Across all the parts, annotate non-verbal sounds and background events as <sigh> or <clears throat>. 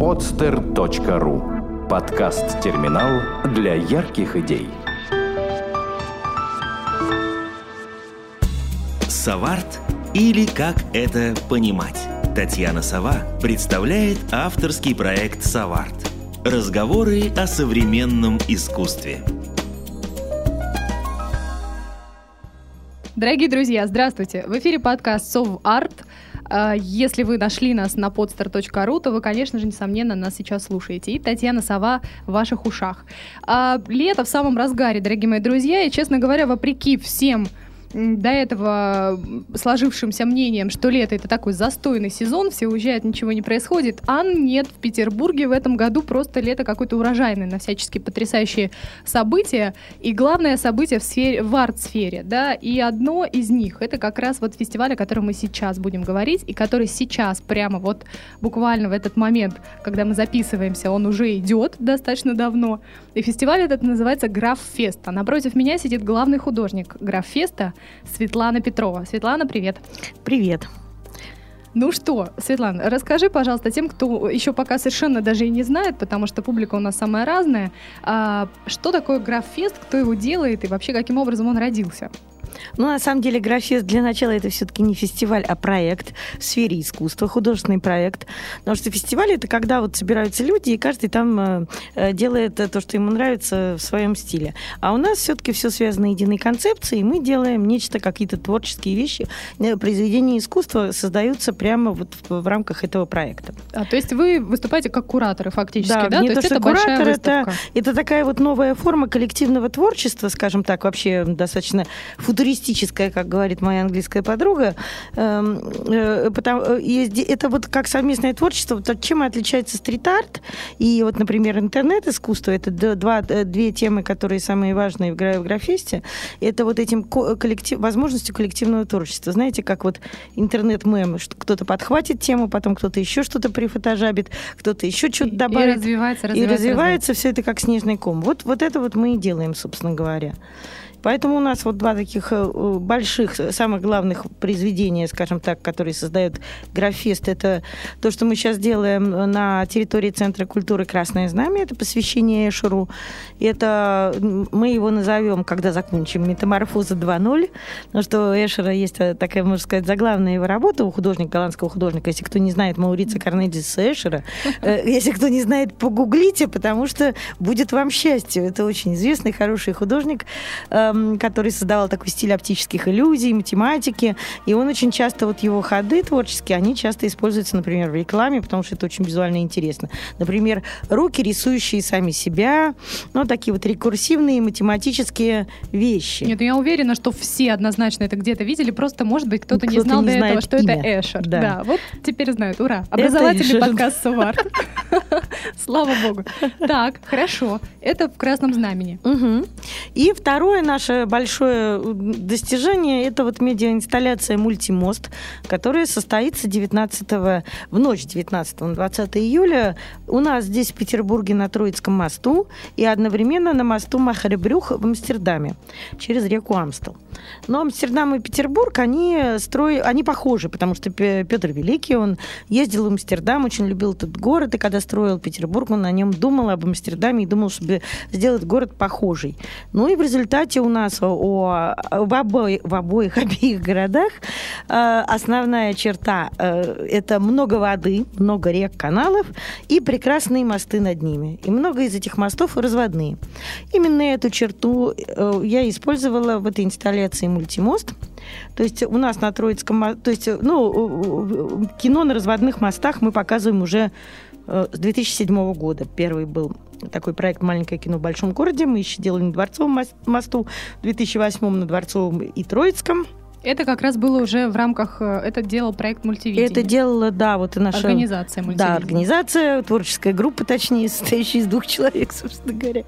podster.ru Подкаст-терминал для ярких идей. Саварт или как это понимать? Татьяна Сова представляет авторский проект «Саварт». Разговоры о современном искусстве. Дорогие друзья, здравствуйте! В эфире подкаст «Сов Арт». А, если вы нашли нас на podster.ru, то вы, конечно же, несомненно, нас сейчас слушаете. И Татьяна Сова в ваших ушах. А лето в самом разгаре, дорогие мои друзья, и, честно говоря, вопреки всем до этого сложившимся мнением, что лето это такой застойный сезон, все уезжают, ничего не происходит. А нет, в Петербурге в этом году просто лето какое-то урожайное на всяческие потрясающие события. И главное событие в, сфере, в арт-сфере, да, и одно из них это как раз вот фестиваль, о котором мы сейчас будем говорить, и который сейчас прямо вот буквально в этот момент, когда мы записываемся, он уже идет достаточно давно. И фестиваль этот называется Граф-фест. А напротив меня сидит главный художник Граф-феста Светлана Петрова. Светлана, привет. Привет. Ну что, Светлана, расскажи, пожалуйста, тем, кто еще пока совершенно даже и не знает, потому что публика у нас самая разная, а, что такое граффест, кто его делает и вообще каким образом он родился? Ну, на самом деле, Графест для начала это все-таки не фестиваль, а проект в сфере искусства, художественный проект. Потому что фестиваль это когда вот собираются люди, и каждый там э, э делает то, что ему нравится в своем стиле. А у нас все-таки все связано единой концепцией, и мы делаем нечто, какие-то творческие вещи, э, произведения искусства создаются прямо вот в, в рамках этого проекта. А, то есть вы выступаете как кураторы фактически, да? да? Не то, то есть это куратор, это, это такая вот новая форма коллективного творчества, скажем так, вообще достаточно футуристическая футуристическая, как говорит моя английская подруга. Эм, э, э, это вот как совместное творчество. Чем отличается стрит-арт и вот, например, интернет-искусство. Это два, э, две темы, которые самые важные в Графесте. Это вот этим коллектив, возможностью коллективного творчества. Знаете, как вот интернет-мем, кто-то подхватит тему, потом кто-то еще что-то прифотожабит, кто-то еще что-то добавит. И развивается, развивается. И развивается, развивается. все это как снежный ком. Вот, вот это вот мы и делаем, собственно говоря. Поэтому у нас вот два таких э, больших, самых главных произведения, скажем так, которые создают Графест. Это то, что мы сейчас делаем на территории Центра культуры «Красное знамя». Это посвящение Эшеру. Это мы его назовем, когда закончим, «Метаморфоза 2.0». Потому что у Эшера есть э, такая, можно сказать, заглавная его работа у художника, голландского художника. Если кто не знает Маурица Корнелиса Эшера, э, <laughs> если кто не знает, погуглите, потому что будет вам счастье. Это очень известный, хороший художник который создавал такой стиль оптических иллюзий, математики. И он очень часто, вот его ходы творческие, они часто используются, например, в рекламе, потому что это очень визуально интересно. Например, руки, рисующие сами себя, ну, такие вот рекурсивные математические вещи. Нет, я уверена, что все однозначно это где-то видели, просто, может быть, кто-то кто не знал не до этого, что имя. это Эшер. Да. да, вот теперь знают. Ура! Образовательный подкаст Сувар. <laughs> Слава богу. Так, хорошо. Это в красном знамени. И второе наш наше большое достижение – это вот медиаинсталляция «Мультимост», которая состоится 19 в ночь 19 на 20 июля у нас здесь, в Петербурге, на Троицком мосту и одновременно на мосту Махаребрюх в Амстердаме через реку Амстел. Но Амстердам и Петербург, они, строи... они похожи, потому что Петр Великий, он ездил в Амстердам, очень любил этот город, и когда строил Петербург, он на нем думал об Амстердаме и думал, чтобы сделать город похожий. Ну и в результате у нас о, в, обои, в обоих <laughs> обеих городах э, основная черта э, это много воды, много рек, каналов и прекрасные мосты над ними. И много из этих мостов разводные. Именно эту черту э, я использовала в этой инсталляции мультимост. То есть у нас на Троицком, то есть ну, кино на разводных мостах мы показываем уже с 2007 года. Первый был такой проект «Маленькое кино в большом городе». Мы еще делали на Дворцовом мосту в 2008 на Дворцовом и Троицком – это как раз было уже в рамках, э, это делал проект мультивидения. Это делала, да, вот и наша... Организация мультивидения. Да, организация, творческая группа, точнее, <laughs> состоящая из двух человек, <laughs> собственно говоря.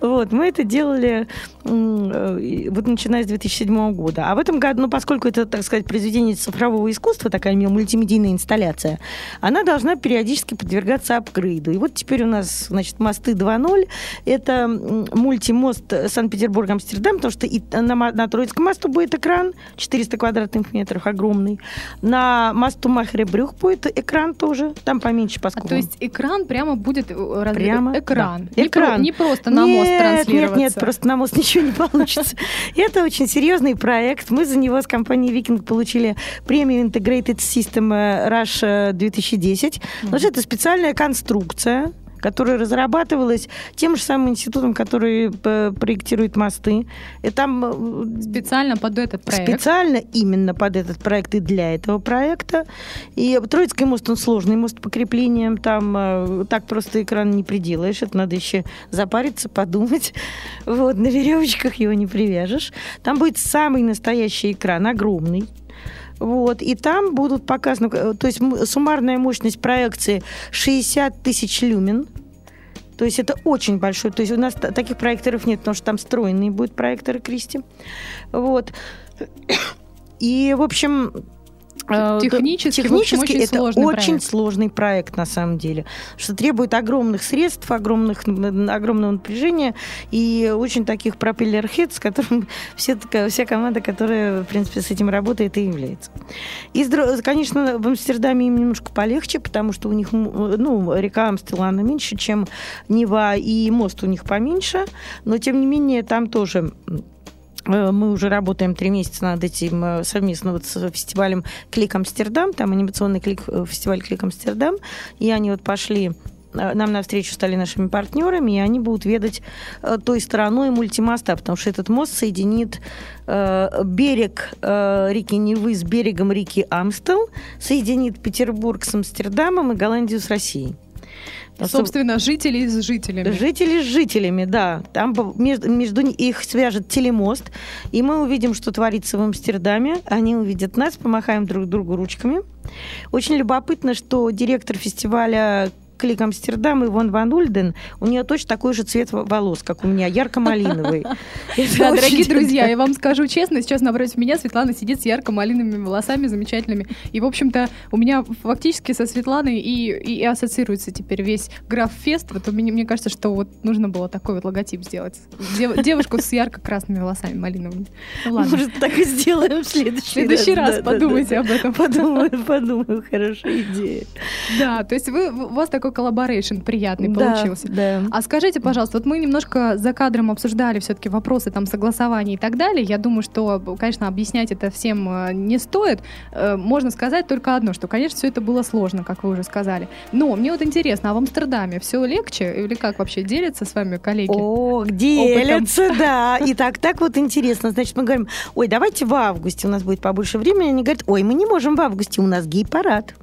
Вот, мы это делали э, вот начиная с 2007 года. А в этом году, ну, поскольку это, так сказать, произведение цифрового искусства, такая мультимедийная инсталляция, она должна периодически подвергаться апгрейду. И вот теперь у нас, значит, «Мосты 2.0» — это мультимост Санкт-Петербург-Амстердам, потому что и на, на Троицком мосту будет экран 4 400 квадратных метров, огромный. На мосту Махре-Брюх будет экран тоже, там поменьше по а, То есть экран прямо будет э, прямо, экран. Да. Не, экран. Про... не просто на нет, мост транслироваться. Нет, нет, просто на мост <laughs> ничего не получится. Это очень серьезный проект. Мы за него с компанией Викинг получили премию Integrated System Rush 2010. Потому что это специальная конструкция, которая разрабатывалась тем же самым институтом, который э, проектирует мосты. И там э, специально под этот проект. Специально именно под этот проект и для этого проекта. И Троицкий мост, он сложный мост по креплениям. Там э, так просто экран не приделаешь. Это надо еще запариться, подумать. Вот, на веревочках его не привяжешь. Там будет самый настоящий экран, огромный. Вот, и там будут показаны, то есть суммарная мощность проекции 60 тысяч люмен. То есть это очень большой. То есть у нас таких проекторов нет, потому что там встроенные будут проекторы Кристи. Вот. И, в общем, Э, технически, Технически общем, очень это сложный очень проект. сложный проект на самом деле, что требует огромных средств, огромных, огромного напряжения и очень таких пропеллер с <laughs> которым все, вся команда, которая, в принципе, с этим работает и является. И, конечно, в Амстердаме им немножко полегче, потому что у них, ну, река Амстелана меньше, чем Нева, и мост у них поменьше, но, тем не менее, там тоже Э, мы уже работаем три месяца над этим э, совместно вот с фестивалем Клик Амстердам, там анимационный клик, э, фестиваль Клик Амстердам, и они вот пошли нам навстречу стали нашими партнерами, и они будут ведать той стороной мультимоста, потому что этот мост соединит берег реки Невы с берегом реки Амстел, соединит Петербург с Амстердамом и Голландию с Россией. Собственно, жители с жителями. Жители с жителями, да. Там между, между их свяжет телемост, и мы увидим, что творится в Амстердаме. Они увидят нас, помахаем друг другу ручками. Очень любопытно, что директор фестиваля Клик Амстердам Ивон Ван Ульден, у нее точно такой же цвет волос, как у меня, ярко-малиновый. <laughs> Да, дорогие друзья, я вам скажу честно, сейчас напротив меня Светлана сидит с ярко-малиновыми волосами замечательными. И, в общем-то, у меня фактически со Светланой и, и ассоциируется теперь весь граф-фест. Вот мне, мне кажется, что вот нужно было такой вот логотип сделать. Дев, <laughs> девушку с ярко-красными волосами малиновыми. Ну, ладно. Может, так и сделаем в следующий, следующий раз. раз да, подумайте да, об этом. Подумаю, подумаю. Хорошая идея. Да, то есть вы, у вас такой collaboration приятный да, получился. Да. А скажите, пожалуйста, вот мы немножко за кадром обсуждали все-таки вопросы там согласования и так далее. Я думаю, что, конечно, объяснять это всем э, не стоит. Э, можно сказать только одно, что, конечно, все это было сложно, как вы уже сказали. Но мне вот интересно, а в Амстердаме все легче или как вообще делятся с вами коллеги? О, делятся, <laughs> да. И так, так вот интересно. Значит, мы говорим, ой, давайте в августе у нас будет побольше времени. Они говорят, ой, мы не можем в августе, у нас гей-парад.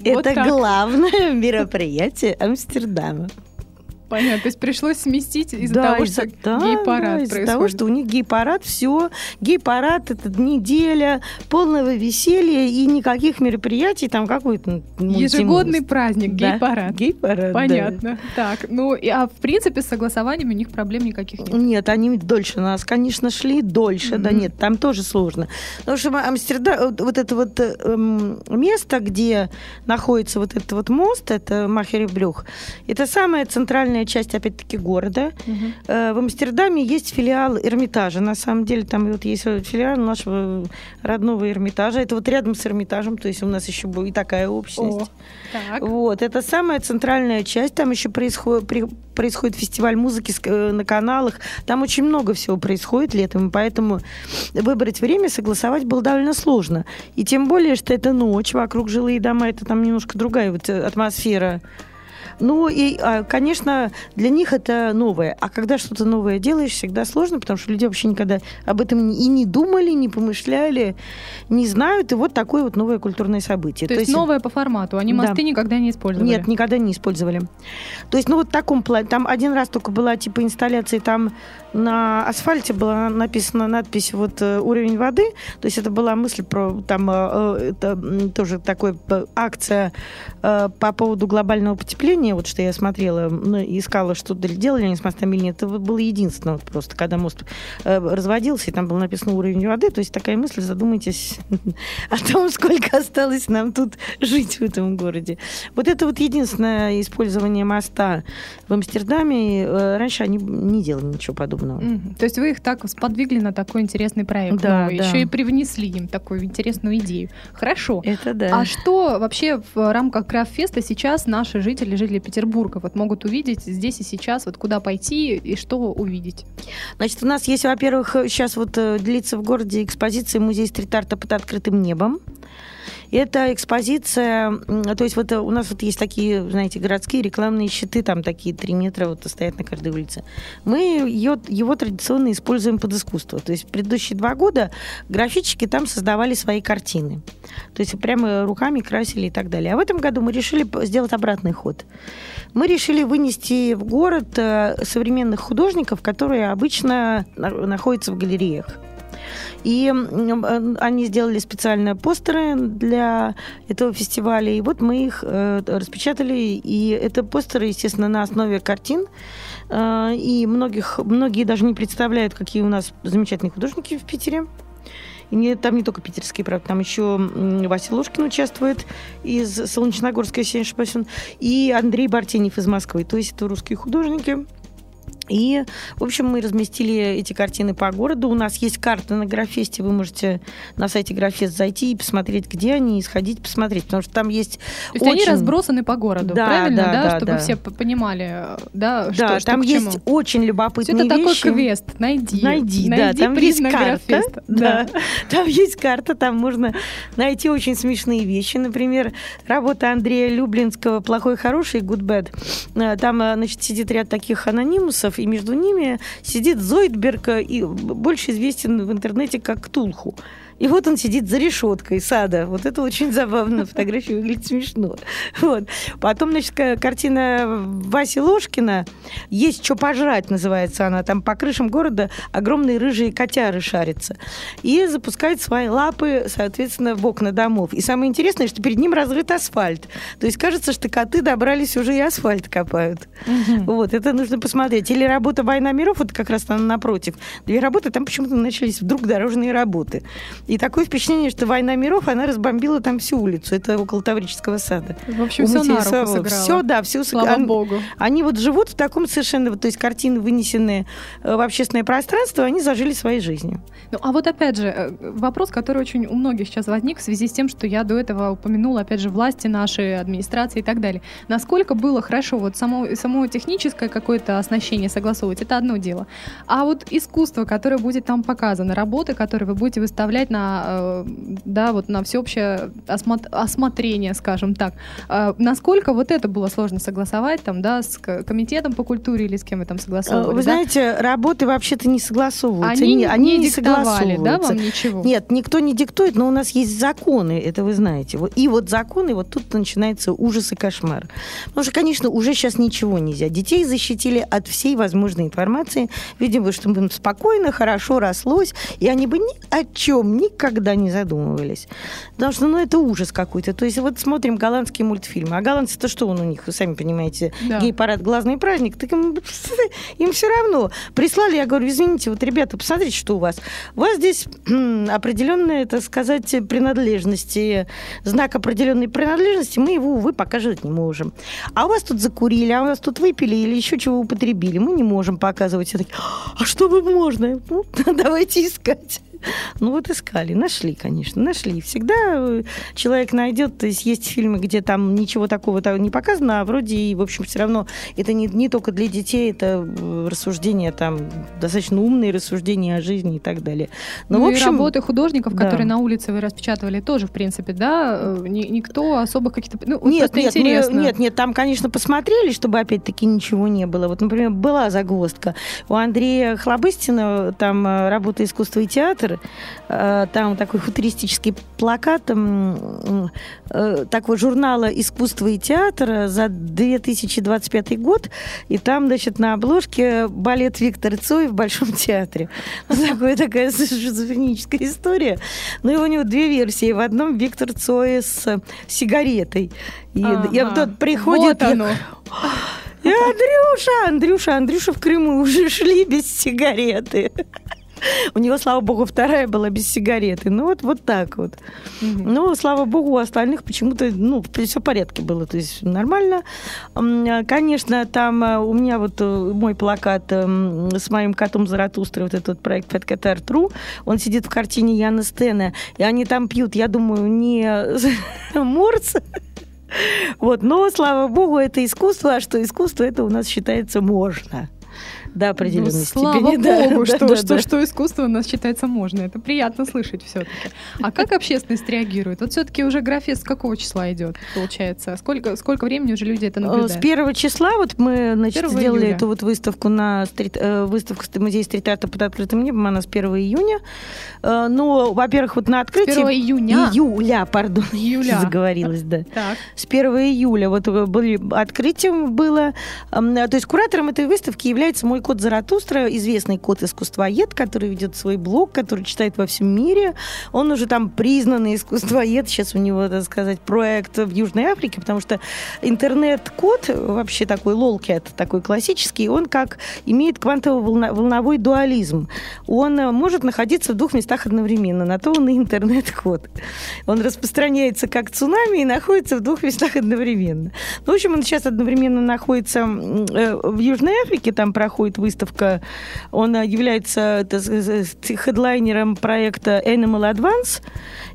Вот Это так. главное <laughs> мероприятие Амстердама. Понятно, то есть пришлось сместить из-за да, того, что да, гей-парад да, из-за того, что у них гей-парад, все, гей-парад, это неделя полного веселья и никаких мероприятий, там какой-то Ежегодный праздник, гей-парад. Да, гей-парад, Понятно. Да. Так, ну, и, а в принципе с согласованием у них проблем никаких нет? Нет, они дольше нас, конечно, шли дольше, mm-hmm. да нет, там тоже сложно. Потому что Амстердам, вот это вот эм, место, где находится вот этот вот мост, это Махеребрюх, это самое центральное центральная часть, опять-таки, города. Угу. В Амстердаме есть филиал Эрмитажа. На самом деле, там вот есть филиал нашего родного Эрмитажа. Это вот рядом с Эрмитажем, то есть у нас еще и такая общность. О, так. Вот, это самая центральная часть. Там еще происходит, происходит фестиваль музыки э, на каналах. Там очень много всего происходит летом, поэтому выбрать время, согласовать было довольно сложно. И тем более, что это ночь, вокруг жилые дома, это там немножко другая вот э, атмосфера ну и, а, конечно, для них это новое. А когда что-то новое делаешь, всегда сложно, потому что люди вообще никогда об этом и не думали, не помышляли, не знают. И вот такое вот новое культурное событие. То, То есть, есть новое по формату. Они мосты да. никогда не использовали? Нет, никогда не использовали. То есть, ну вот в таком плане. Там один раз только была типа инсталляция, там на асфальте была написана надпись вот э, уровень воды. То есть это была мысль про там э, э, это тоже такой акция по поводу глобального потепления вот что я смотрела, ну, искала, что делали они с мостами или нет, это было единственное вот просто, когда мост разводился, и там было написано уровень воды, то есть такая мысль, задумайтесь <laughs> о том, сколько осталось нам тут жить в этом городе. Вот это вот единственное использование моста в Амстердаме. Раньше они не делали ничего подобного. Мгм. То есть вы их так сподвигли на такой интересный проект. Да, новый, да. Еще и привнесли им такую интересную идею. Хорошо. Это да. А что вообще в рамках Крафтфеста сейчас наши жители, жители Петербурга вот могут увидеть здесь и сейчас, вот куда пойти и что увидеть? Значит, у нас есть, во-первых, сейчас вот э, длится в городе экспозиция музей стрит-арта под открытым небом. Это экспозиция, то есть вот э, у нас вот есть такие, знаете, городские рекламные щиты, там такие три метра вот стоят на каждой улице. Мы ее, его традиционно используем под искусство. То есть предыдущие два года графичики там создавали свои картины. То есть прямо руками красили и так далее. А в этом году мы решили сделать обратный ход. Мы решили вынести в город э, современных художников, которые обычно на- находятся в галереях. И э, они сделали специально постеры для этого фестиваля. И вот мы их э, распечатали. И это постеры, естественно, на основе картин. Э, И многих, многие даже не представляют, какие у нас замечательные художники в Питере. И не, там не только питерские, правда, там еще Вася Ложкин участвует из Солнечногорска, если не ошибаюсь, и Андрей Бартенев из Москвы. То есть это русские художники. И, в общем, мы разместили эти картины по городу. У нас есть карта на Графесте. Вы можете на сайте Графест зайти и посмотреть, где они, и сходить посмотреть. Потому что там есть То есть они очень- разбросаны по городу, Да, правильно, да, да, да, чтобы да. все понимали, да, Да, что, что там к есть очень любопытные это такой вещи. квест. Найди. Найди, да, там есть карта. Графеста. <laughs> Да. Там есть карта, там можно найти очень смешные вещи. Например, работа Андрея Люблинского «Плохой, хороший» «Good Bad». Э, Там, э, значит, сидит ряд таких анонимусов, и между ними сидит Зойдберг, э, и больше известен в интернете как Ктулху. И вот он сидит за решеткой сада. Вот это очень забавно. Фотография выглядит смешно. Вот. Потом, значит, ка- картина Васи Ложкина «Есть что пожрать» называется она. Там по крышам города огромные рыжие котяры шарятся. И запускает свои лапы, соответственно, в окна домов. И самое интересное, что перед ним разрыт асфальт. То есть кажется, что коты добрались уже и асфальт копают. Вот, это нужно посмотреть. Или работа «Война миров», вот как раз там напротив. Две работы, там почему-то начались вдруг дорожные работы. И такое впечатление, что «Война миров», она разбомбила там всю улицу. Это около Таврического сада. В общем, все на руку сыграло. Все, да, все Слава богу. Они вот живут в таком совершенно, то есть картины, вынесенные э, в общественное пространство, они зажили своей жизнью. Ну, а вот опять же, э, вопрос, который очень у многих сейчас возник в связи с тем, что я до этого упомянула, опять же, власти наши, администрации и так далее. Насколько было хорошо вот само, само техническое какое-то оснащение согласовывать, это одно дело. А вот искусство, которое будет там показано, работы, которые вы будете выставлять на, э, да, вот на всеобщее осмо- осмотрение, скажем так, э, насколько вот это было сложно согласовать там, да, с комитетом по культуре или с кем вы там согласовывали? Вы да? знаете, работы вообще-то не согласовываются. они, не, они не не диктовали, да, согласовываются. вам ничего? Нет, никто не диктует, но у нас есть законы, это вы знаете. И вот законы, вот тут начинается ужас и кошмар. Потому что, конечно, уже сейчас ничего нельзя. Детей защитили от всей возможной информации. Видимо, чтобы им спокойно, хорошо рослось, и они бы ни о чем никогда не задумывались. Потому что, ну, это ужас какой-то. То есть вот смотрим голландские мультфильмы. А голландцы-то что он у них, вы сами понимаете, Да. гей-парад, глазный праздник, так им, <laughs> им все равно. Прислали, я говорю, извините, вот, ребята, посмотрите, что у вас. У вас здесь <clears throat> м, определенная, так сказать, принадлежность, и знак определенной принадлежности, мы его, увы, показывать не можем. А у вас тут закурили, а у вас тут выпили или еще чего употребили, мы не можем показывать. Все такие, а что вы можно? Ну, <laughs> давайте искать. <laughs> Ну вот искали, нашли, конечно, нашли. Всегда э, человек найдет, то есть есть фильмы, где там ничего такого там не показано, а вроде и, в общем, все равно это не, не только для детей, это э, рассуждения там, достаточно умные рассуждения о жизни и так далее. Ну, Ну, в и общем, работы художников, да. которые на улице вы распечатывали, тоже, в принципе, да, э, ни- никто особых каких-то... Ну, Нет, нет, мы- интересно. нет, нет, там, конечно, посмотрели, чтобы опять-таки ничего не было. Вот, например, была загвоздка. У Андрея Хлобыстина там работа искусства и театр, э, там такой футуристический плакат э, такого журнала «Искусство и театр» за 2025 год, и там, значит, на обложке балет Виктор Цой в Большом театре. <laughs> Вот Такая, такая шизофреническая история. Ну и у него две версии. В одном Виктор Цой с сигаретой. И, Ага. тот приходит, Вот оно. И Андрюша, Андрюша, Андрюша в Крыму уже шли без сигареты. <laughs> У него, слава богу, вторая была без сигареты. Ну вот, вот так вот. Ну, слава богу, у остальных почему-то, ну, все в порядке было, то есть нормально. М, Конечно, там э, у меня вот э, мой плакат эм, с моим котом Заратустрой, вот этот проект Pet Cat Art True, он сидит в картине Яна Стена, и они там пьют, я думаю, не <laughs> морс, вот, но, слава богу, это искусство, а что искусство, это у нас считается можно. До определенной Ну, слава степени. да, богу, <laughs> да, что, да, что, да. что искусство у нас считается можно. Это приятно слышать все-таки. А как общественность реагирует? Вот все-таки уже графия с какого числа идет, получается? Сколько, сколько времени уже люди это Э, С наблюдают? первого числа вот мы значит, 1 сделали июля. эту вот выставку на стрит, э, выставку с- музея стрит-арта под открытым небом, она с 1 июня. Э, Ну, во-первых, вот на открытии... 1 июня? Июля, пардон. <laughs> Июля. Заговорилась, да. Так. С 1 июля вот были открытием было. То есть куратором этой выставки является мой кот Заратустра, известный кот искусствоед, который ведет свой блог, который читает во всем мире. Он уже там признанный искусствоед. Сейчас у него, так сказать, проект в Южной Африке, потому что интернет-код, вообще такой лолкет, такой классический, он как имеет квантово-волновой дуализм. Он э, может находиться в двух местах одновременно. На то он и интернет-код. Он распространяется как цунами и находится в двух местах одновременно. Ну, в общем, он сейчас одновременно находится э, в Южной Африке, там проходит выставка. Он э, является хедлайнером проекта Animal Advance.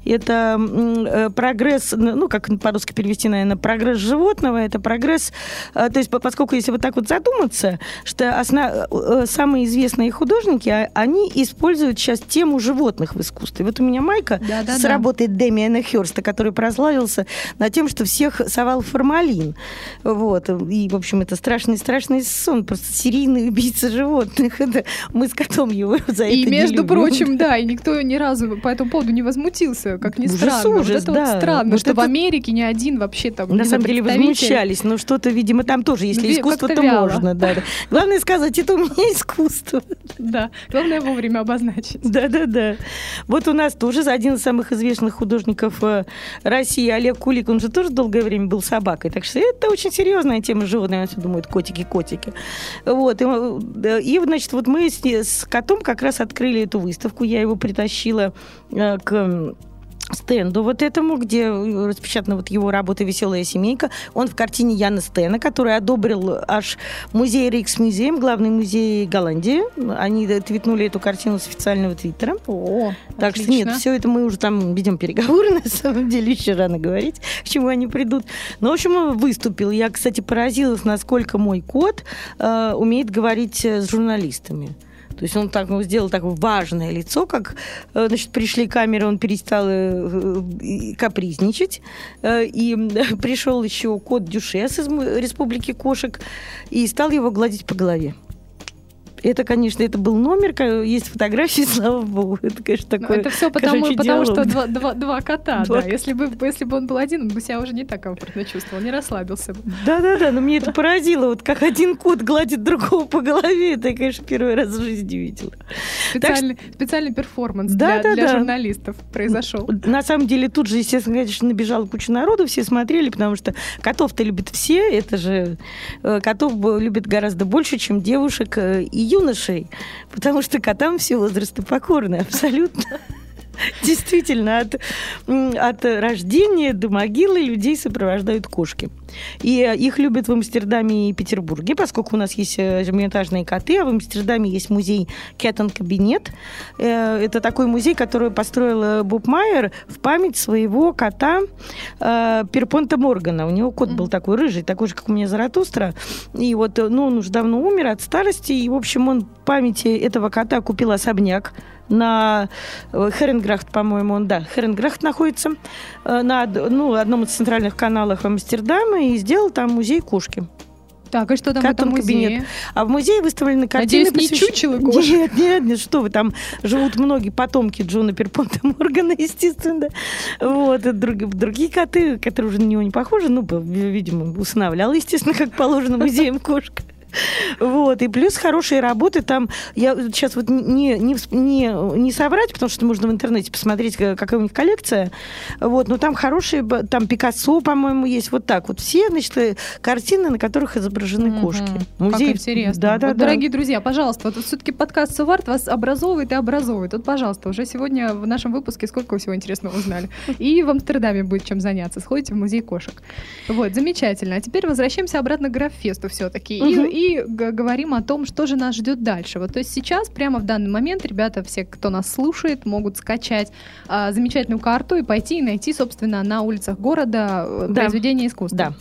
Это э, прогресс, ну, как по-русски перевести, наверное, прогресс животного, это прогресс, э, то есть по- поскольку если вот так вот задуматься, что осна- э, самые известные художники, а- они используют сейчас тему животных в искусстве. Вот у меня майка Да-да-да. с работы Дэмиана Хёрста, который прославился над тем, что всех совал формалин. Вот. И, в общем, это страшный-страшный сон, просто серийный убийца животных. <laughs> Это мы с котом его за И, это не между прочим, да, и никто ни разу по этому поводу не возмутился, как ни Ужас, странно. Вот ужас, это вот да. странно, Вот что в это- Америке ни один вообще там На самом деле возмущались, но что-то, видимо, там тоже, если Ну, искусство, то вяло. можно. Да. Главное сказать, это у меня искусство. Да, главное вовремя обозначить. Да-да-да. Вот у нас тоже один из самых известных художников э, России, Олег Кулик, он же тоже долгое время был собакой. Так что это очень серьезная тема животных. Они все думают, котики, котики. Вот. И, э, и, значит, вот мы с, с котом как раз открыли эту выставку. Я его притащила э, к стенду вот этому, где распечатана вот его работа «Веселая семейка». Он в картине Яна Стена, который одобрил аж музей Рикс Музеем, главный музей Голландии. Они твитнули эту картину с официального твиттера. О, Так что отлично. нет, все это мы уже там ведем переговоры, <laughs> на самом деле, еще рано говорить, к чему они придут. Ну, в общем, выступил. Я, кстати, поразилась, насколько мой кот э, умеет говорить с журналистами. То есть он так ну, сделал такое важное лицо, как э, значит, пришли камеры, он перестал э, э, капризничать. И <laughs> пришел еще кот Дюшес из Республики кошек и стал его гладить по голове. Это, конечно, это был номер, есть фотографии, <laughs> слава богу. Это, конечно, Ну, такое это все потому, потому что два, два- два кота, Два да. Если бы, если бы он был один, он бы себя уже не так комфортно чувствовал, не расслабился бы. Да-да-да, но мне это поразило. Вот как один кот гладит другого по голове, это я, конечно, первый раз в жизни видела. Специальный, специальный перформанс Да, для, да, для да. журналистов произошел. На самом деле тут же, естественно, конечно, набежала куча народу, все смотрели, потому что котов-то любят все, это же э, котов любят гораздо больше, чем девушек э, и юношей, потому что котам все возрасты покорны, абсолютно. <laughs> Действительно, от, от рождения до могилы людей сопровождают кошки. И э, их любят в Амстердаме и Петербурге, поскольку у нас есть эрмитажные коты, а в Амстердаме есть музей Кеттон Кабинет. Э, Это такой музей, который построил э, Боб Майер в память своего кота Перпонта Моргана. У него кот был такой рыжий, такой же, как у меня Заратустра. И вот, ну, он уже давно умер от старости. И, в общем, он в памяти этого кота купил особняк на э, Херенграхт, по-моему, он, да, Херенграхт находится э, на ну, одном из центральных каналов Амстердама и сделал там музей кошки. Так, и что там в этом музее? кабинет. А в музее выставлены картины... Надеюсь, не посвящ- чучело кошек? Нет, нет, нет, что вы, там живут многие потомки Джона Перпонта Моргана, <laughs> естественно. Вот, и друг- другие коты, которые уже на него не похожи, ну, видимо, усыновлял, естественно, как положено музеем кошка. Вот, и плюс хорошие работы там, я сейчас вот не, не, не, не соврать, потому что можно в интернете посмотреть, какая у них коллекция, вот, но там хорошие, там Пикассо, по-моему, есть, вот так вот. Все, значит, э, картины, на которых изображены угу. кошки. Музей... Как интересно. Да, да, вот, да. Дорогие друзья, пожалуйста, вот все-таки подкаст Суварт вас образовывает и образовывает. Вот, пожалуйста, уже сегодня в нашем выпуске сколько всего интересного узнали. И в Амстердаме будет чем заняться. Сходите в музей кошек. Вот, замечательно. А теперь возвращаемся обратно к Граффесту все-таки. Угу. И, и говорим о том, что же нас ждет дальше. Вот, то есть сейчас, прямо в данный момент, ребята, все, кто нас слушает, могут скачать а, замечательную карту и пойти и найти, собственно, на улицах города э, да. произведения искусства. Да.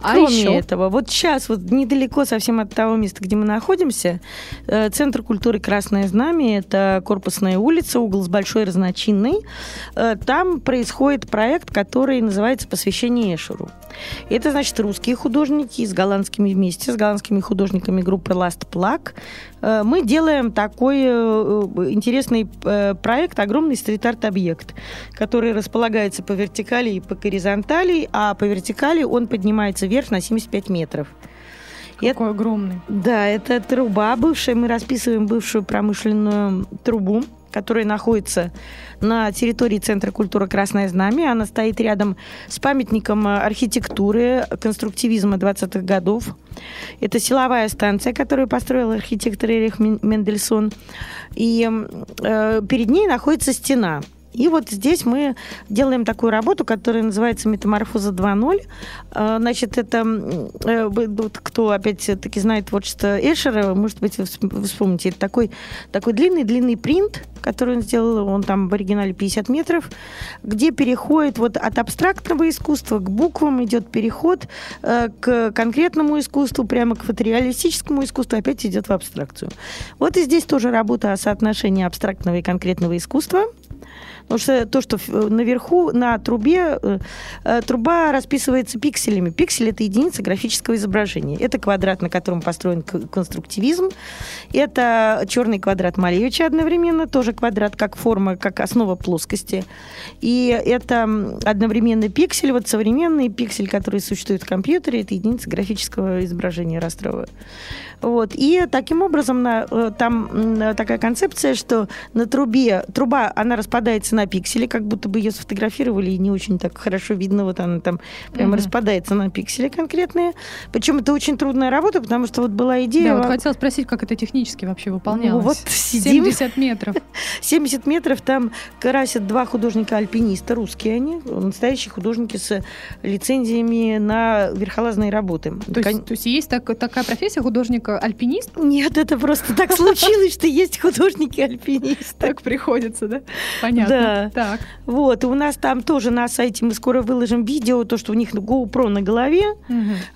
А Кроме еще... этого, вот сейчас, вот недалеко совсем от того места, где мы находимся, э, Центр культуры «Красное знамя» — это Корпусная улица, угол с Большой Разночинной. Э, там происходит проект, который называется «Посвящение Эшеру». Это, значит, русские художники с голландскими вместе, с голландскими художниками группы Last Plug. Э, мы делаем такой интересный проект, огромный стрит-арт-объект, который располагается по вертикали и по горизонтали, а по вертикали он поднимается вверх на 75 метров. Какой это, огромный. Да, это труба бывшая. Мы расписываем бывшую промышленную трубу, которая находится на территории Центра культуры «Красное знамя». Она стоит рядом с памятником архитектуры конструктивизма 20-х годов. Это силовая станция, которую построил архитектор Эрих Мендельсон. И э, перед ней находится стена – и вот здесь мы делаем такую работу, которая называется «Метаморфоза 2.0». А, значит, это э, кто опять-таки знает творчество Эшера, может быть, вы вспомните, это такой, такой длинный-длинный принт, который он сделал, он там в оригинале 50 метров, где переходит вот от абстрактного искусства к буквам идет переход э, к конкретному искусству, прямо к фотореалистическому искусству, опять идет в абстракцию. Вот и здесь тоже работа о соотношении абстрактного и конкретного искусства – Потому что то, что наверху на трубе, э, э, труба расписывается пикселями. Пиксель – это единица графического изображения. Это квадрат, на котором построен конструктивизм. Это черный квадрат Малевича одновременно, тоже квадрат как форма, как основа плоскости. И это одновременно пиксель, вот современный пиксель, который существует в компьютере, это единица графического изображения растрового. Вот. И таким образом на, э, там такая концепция, что на трубе, труба, она распадается на пиксели, как будто бы ее сфотографировали, и не очень так хорошо видно, вот она там прямо угу. распадается на пиксели конкретные. Причем это очень трудная работа, потому что вот была идея... Да, вот хотела спросить, как это технически вообще выполнялось. Вот <laughs> сидим... 70 метров. <laughs> 70 метров там красят два художника-альпиниста, русские они, настоящие художники с лицензиями на верхолазные работы. То есть, то есть есть так, такая профессия художник альпинист? Нет, это просто так случилось, что есть художники-альпинисты. Так приходится, да? Понятно. Да. Так. Вот, и у нас там тоже на сайте мы скоро выложим видео, то, что у них GoPro на голове,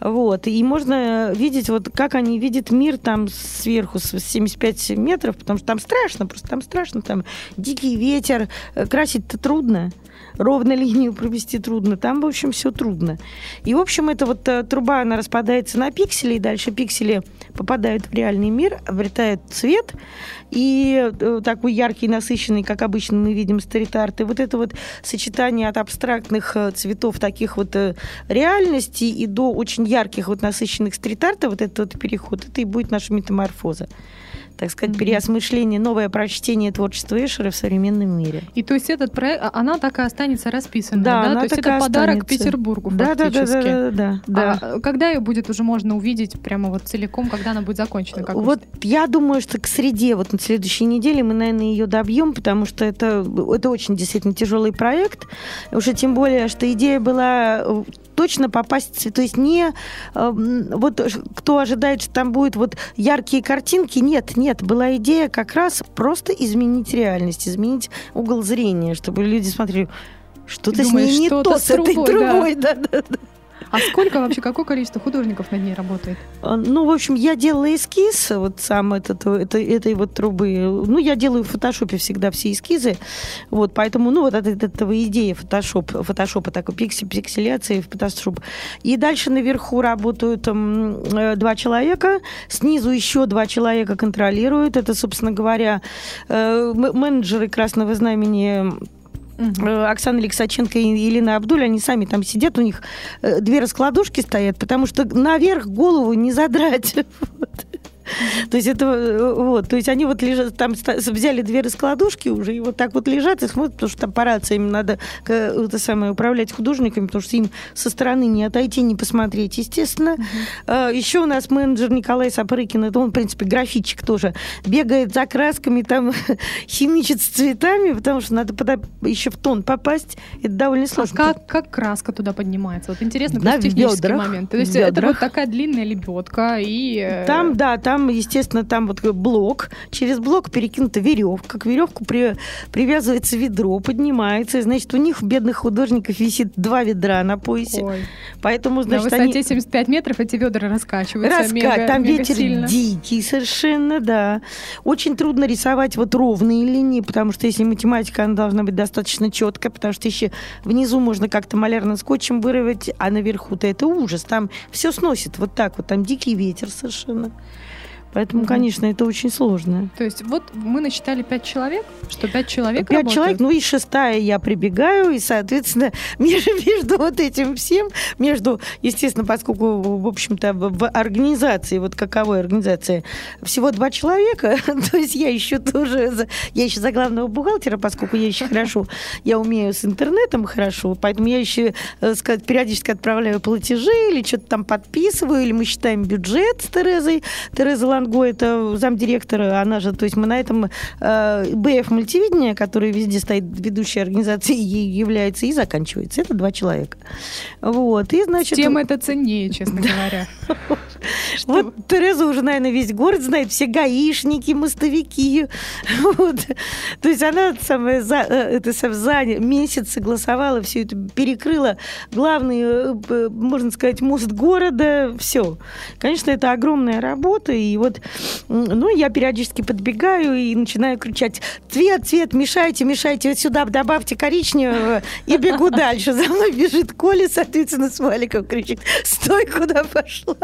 вот, и можно видеть, вот как они видят мир там сверху с 75 метров, потому что там страшно, просто там страшно, там дикий ветер, э, красить-то трудно ровно линию провести трудно. Там, в общем, все трудно. И, в общем, эта вот э, труба, она распадается на пиксели, и дальше пиксели попадают в реальный мир, обретают цвет, и э, такой яркий, насыщенный, как обычно мы видим стрит-арт. И вот это вот сочетание от абстрактных э, цветов таких вот реальности и до очень ярких вот насыщенных стрит-арта, вот этот вот переход, это и будет наша метаморфоза так сказать, mm-hmm. переосмысление, новое прочтение творчества Эшера в современном мире. И то есть этот проект, она так и останется расписана, да? да? Она то есть это подарок Петербургу да, фактически. Да, да, да, да, да, А когда ее будет уже можно увидеть прямо вот целиком, когда она будет закончена? Как вот я думаю, что к среде, вот на следующей неделе мы, наверное, ее добьем, потому что это, это очень действительно тяжелый проект. Уже тем более, что идея была точно попасть, то есть не э, вот кто ожидает, что там будет вот яркие картинки, нет, нет, была идея как раз просто изменить реальность, изменить угол зрения, чтобы люди смотрели, что-то с ней не то, с этой трубой, <laughs> да, да, да. А сколько вообще, какое количество художников над ней работает? А, ну, в общем, я делала эскиз, вот сам этот, это, этой вот трубы. Ну, я делаю в фотошопе всегда все эскизы. Вот, поэтому, ну, вот от этого идея фотошоп, фотошопа, такой пиксель, пикселяции в фотошоп. И дальше наверху работают э, два человека, снизу еще два человека контролируют. Это, собственно говоря, э, менеджеры Красного Знамени Угу. Оксана Алексаченко и Елена Абдуль, они сами там сидят, у них э, две раскладушки стоят, потому что наверх голову не задрать. <laughs> То есть это э, вот, то есть они вот лежат, там взяли две раскладушки уже и вот так вот лежат и смотрят, потому что там по рации им надо это самое управлять художниками, потому что им со стороны не отойти, не посмотреть, естественно. Uh-huh. Еще у нас менеджер Николай Сапрыкин, это он, в принципе, графичик тоже, бегает за красками, там <laughs> химичит с цветами, потому что надо еще в тон попасть. Это довольно а сложно. А как, как краска туда поднимается? Вот интересно, На технический бедрах, момент. То есть это вот такая длинная лебедка и... Э, там, да, там, естественно, там вот блок. Через блок перекинута веревка. К веревку при, привязывается ведро, поднимается. И, значит, у них, бедных художников, висит два ведра на поясе. Ой. Поэтому, значит, на высоте они... 75 метров эти ведра раскачиваются. Раска... Мега, там мега ветер сильно. дикий совершенно, да. Очень трудно рисовать вот ровные линии, потому что если математика, она должна быть достаточно четкая, потому что еще внизу можно как-то малярным скотчем вырывать, а наверху-то это ужас. Там все сносит вот так вот, там дикий ветер совершенно. Поэтому, конечно, это очень сложно. То есть вот мы насчитали пять человек, что пять человек Пять работают? человек, ну и шестая я прибегаю, и, соответственно, <laughs> между, между вот этим всем, между, естественно, поскольку, в общем-то, в организации, вот каковой организации, всего два человека, <laughs> то есть я еще тоже, я еще за главного бухгалтера, поскольку я еще хорошо, <laughs> я умею с интернетом хорошо, поэтому я еще, э, сказать, периодически отправляю платежи или что-то там подписываю, или мы считаем бюджет с Терезой, Тереза Ланго, это замдиректора, она же, то есть мы на этом э, БФ мультивидение, который везде стоит ведущей организацией, является и заканчивается. Это два человека. Вот. И, значит, Тем это ценнее, честно говоря. <laughs> Вот Тереза уже, наверное, весь город знает, все гаишники, мостовики. <laughs> То есть она самое, за, э, это, за месяц согласовала, все это перекрыла. Главный, э, можно сказать, мост города, все. Конечно, это огромная работа, и вот вот, ну, я периодически подбегаю и начинаю кричать, цвет, цвет, мешайте, мешайте, вот сюда добавьте коричневого, и бегу дальше. За мной бежит Коля, соответственно, с валиком кричит, стой, куда пошла.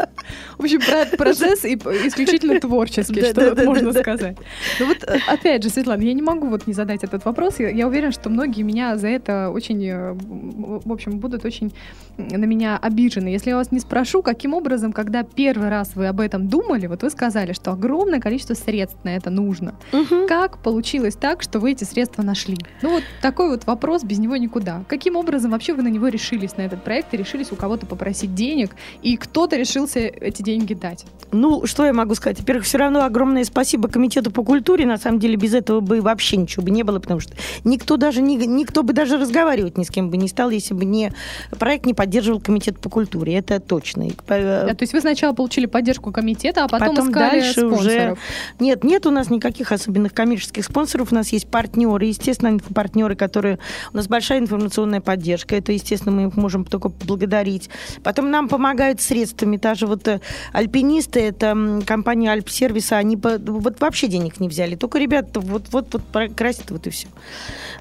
В общем, процесс исключительно творческий, что можно сказать. Ну вот, э, опять же, Светлана, я не могу вот не задать этот вопрос. Я уверена, что многие меня за это очень, э, в общем, будут очень на меня обижены. Если я вас не спрошу, каким образом, когда первый раз вы об этом думали, вот вы сказали, сказали, что огромное количество средств на это нужно. Угу. Как получилось так, что вы эти средства нашли? Ну вот такой вот вопрос, без него никуда. Каким образом вообще вы на него решились, на этот проект, и решились у кого-то попросить денег, и кто-то решился эти деньги дать? Ну, что я могу сказать? Во-первых, все равно огромное спасибо Комитету по культуре. На самом деле, без этого бы вообще ничего бы не было, потому что никто даже не, никто бы даже разговаривать ни с кем бы не стал, если бы не проект не поддерживал Комитет по культуре. Это точно. Да, то есть вы сначала получили поддержку комитета, а потом, потом искали дальше спонсоров. уже... Нет, нет у нас никаких особенных коммерческих спонсоров. У нас есть партнеры, естественно, инфопартнеры, которые... У нас большая информационная поддержка. Это, естественно, мы их можем только благодарить. Потом нам помогают средствами. Та же вот э, альпинисты, это компания Альпсервиса, они вот вообще денег не взяли. Только ребята вот-вот вот красят, вот и все.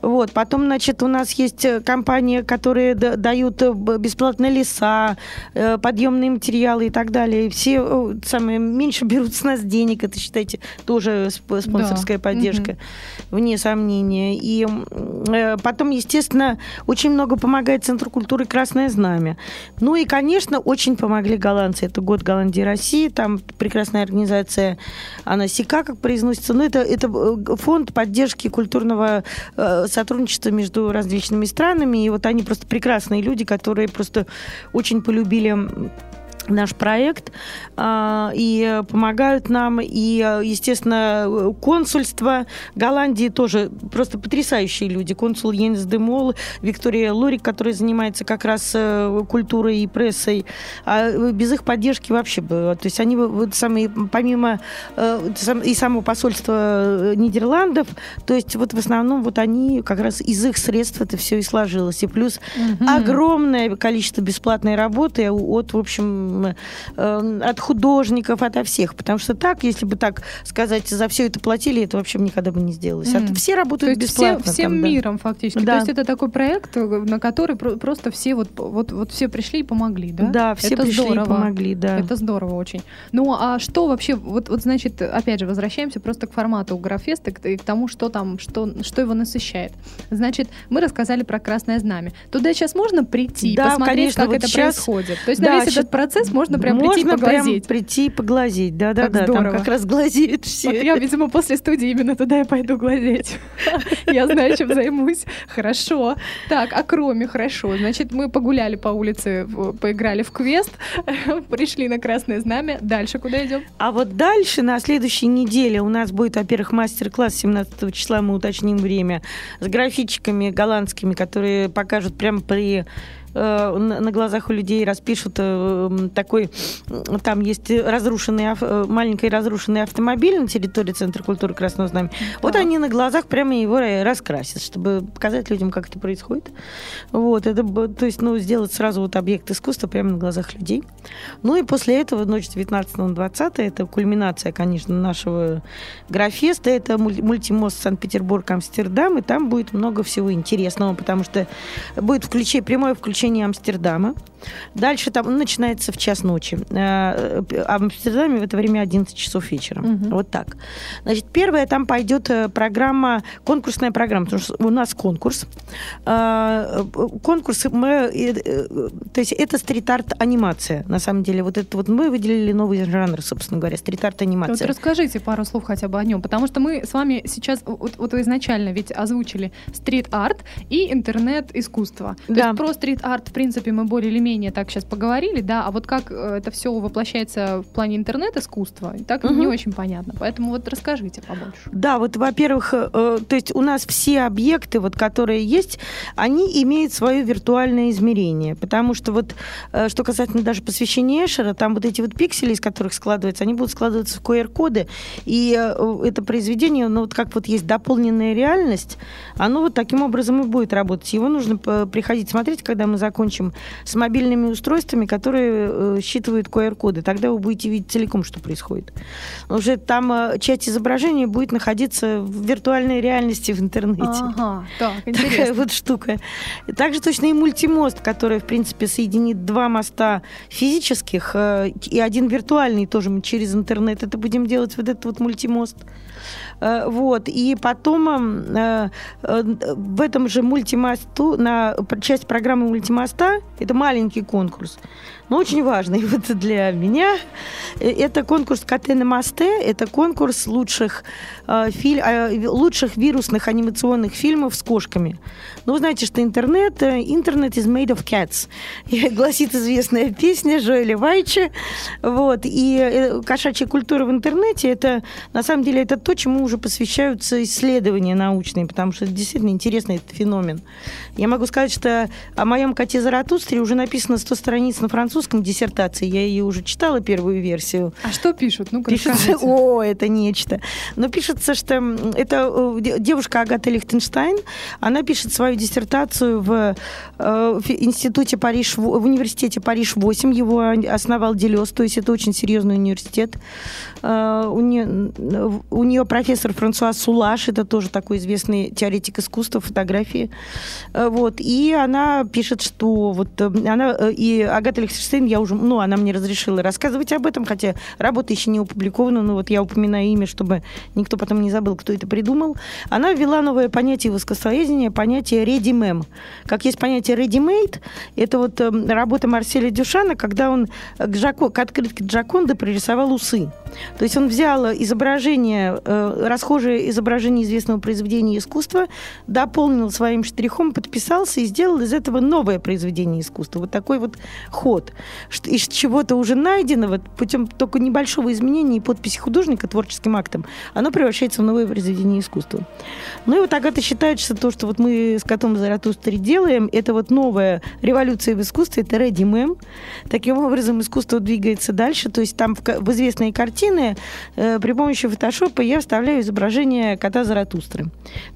Вот. Потом, значит, у нас есть э, компании, которые дают э, бесплатные леса, подъемные материалы и так далее. Все самые меньше берут с нас денег, это, считайте, тоже спонсорская да. поддержка, угу. вне сомнения. И э, потом, естественно, очень много помогает Центр культуры «Красное знамя». Ну и, конечно, очень помогли голландцы. Это год Голландии и России, там прекрасная организация, она СИКА, как произносится. Но это, это э, фонд поддержки культурного э, сотрудничества между различными странами. И вот они просто прекрасные люди, которые просто очень полюбили наш проект а, и помогают нам. И, естественно, консульство Голландии тоже просто потрясающие люди. Консул Йенс Демол, Виктория Лорик, которая занимается как раз э, культурой и прессой. А без их поддержки вообще бы... То есть они вот сами, помимо э, и самого посольства Нидерландов, то есть вот в основном вот они как раз из их средств это все и сложилось. И плюс угу. огромное количество бесплатной работы от, в общем, э, от художников, ото всех. Потому что так, если бы так сказать, за все это платили, это вообще никогда бы не сделалось. Mm. А все работают бесплатно. Все, всем там, миром фактически. Да. То есть это такой проект, на который просто все вот, вот, вот все пришли и помогли, да? Да, все это пришли здорово. и помогли, да. Это здорово очень. Ну, а что вообще, вот, вот значит, опять же, возвращаемся просто к формату Графеста и к тому, что там, что, что его насыщает. Значит, мы рассказали про Красное Знамя. Туда сейчас можно прийти, да, посмотреть, конечно, как вот это сейчас... происходит. То есть да, на весь сейчас... этот процесс интернет-квест можно прям прийти Можно прям поглазеть. прийти и поглазеть, да-да-да, там здорово. как раз глазеют все. Вот я, видимо, после студии именно туда и пойду глазеть. <laughs> Я знаю, чем займусь. Хорошо. Так, а кроме хорошо, значит, мы погуляли по улице, поиграли в квест, <laughs> пришли на Красное Знамя. Дальше куда идем? А вот дальше, на следующей неделе, у нас будет, во-первых, мастер-класс 17 числа, мы уточним время, с графичиками голландскими, которые покажут прямо при э, на глазах у людей распишут э, такой, там есть разрушенный, э, маленький разрушенный автомобиль на территории Центра культуры Красного Знамени. Вот Так. они на глазах прямо его ра- раскрасят, чтобы показать людям, как это происходит. Вот, это, то есть, ну, сделать сразу вот объект искусства прямо на глазах людей. Ну и после этого, ночь 19 на 20, это кульминация, конечно, нашего графеста. Это муль- мультимост Санкт-Петербург-Амстердам, и там будет много всего интересного, потому что будет включе- прямое включение Амстердама. Дальше там начинается в час ночи. А в Амстердаме в это время 11 часов вечера. Мгм. Вот так. Значит, первая там пойдет э, программа, конкурсная программа, потому что у нас конкурс. Конкурс, мы, то есть это стрит-арт анимация, на самом деле. Вот это вот мы выделили новый жанр, собственно говоря, стрит-арт Вот анимация. расскажите пару слов хотя бы о нем, потому что мы с вами сейчас, вот, вот вы изначально ведь озвучили стрит-арт и интернет-искусство. То Да. есть про стрит-арт, в принципе, мы более или менее так сейчас поговорили, да, а вот как э, это все воплощается в плане интернет-искусства, так Мгм. не очень понятно. Поэтому вот расскажите побольше. Да, вот, во-первых, э, э, то есть у нас все объекты, вот, которые есть, они имеют свое виртуальное измерение, потому что вот, э, что касательно даже посвящения Эшера, там вот эти вот пиксели, из которых складываются, они будут складываться в QR-коды, и э, это произведение, ну, вот как вот есть дополненная реальность, оно вот таким образом и будет работать. Его нужно приходить смотреть, когда мы закончим с мобильными устройствами, которые э, считывают QR-коды. Тогда вы будете видеть целиком, что происходит. Уже там э, часть изображения будет находиться в виртуальной реальности в интернете. Ага, так, <laughs> Такая интересно. вот штука. Также точно и мультимост, который, в принципе, соединит два моста физических э, и один виртуальный тоже мы через интернет. Это будем делать вот этот вот мультимост. Э, Вот. И потом э, э, в этом же мультимосту, на часть программы мультимоста, это маленький конкурс, но очень важный <laughs> вот для меня. Э, Это конкурс КТ на мосте, это конкурс лучших, э, филь- э, лучших вирусных анимационных фильмов с кошками. Ну, вы знаете, что интернет, э, интернет is made of cats. <laughs> Гласит известная песня Жоэля Вайча. Вот. И э, кошачья культура в интернете, это на самом деле это то, чему уже посвящаются исследования научные, потому что это действительно интересный этот феномен. Я могу сказать, что о моем коте Заратустре уже написано 100 страниц на французском диссертации. Я ее уже читала, первую версию. А что пишут? Ну-ка, Пишется, <laughs> о, это нечто. Но пишется, что это э, де- девушка Агата Лихтенштайн, она пишет свою диссертацию в, э, в институте Париж, в университете Париж-8, его основал Делес, то есть это очень серьезный университет. Э, У нее, у нее профессор Франсуа Сулаш, это тоже такой известный теоретик искусства, фотографии. Э, Вот. И она пишет, что вот э, она э, и Агата Лихтенштейн, я уже, ну, она мне разрешила рассказывать об этом, хотя работа еще не опубликована, но вот я упоминаю имя, чтобы никто потом не забыл, кто это придумал. Она ввела новое понятие в искусствоведении, понятие ready mem. Как есть понятие ready made, это вот э, работа Марселя Дюшана, когда он к, Жако, к открытке Джаконды пририсовал усы. То есть он взял изображение, э, расхожее изображение известного произведения искусства, дополнил своим штрихом, подписался и сделал из этого новое произведение искусства. Вот такой вот ход. Из чего-то уже найденного, путем только небольшого изменения и подписи художника творческим актом, оно превращается в новое произведение искусства. Ну и вот Агата считает, что то, что вот мы с котом Заратустри делаем, это вот новая революция в искусстве, это ready. Таким образом, искусство двигается дальше. То есть там в, в известные картины э, при помощи фотошопа я вставляю изображение кота Заратустры.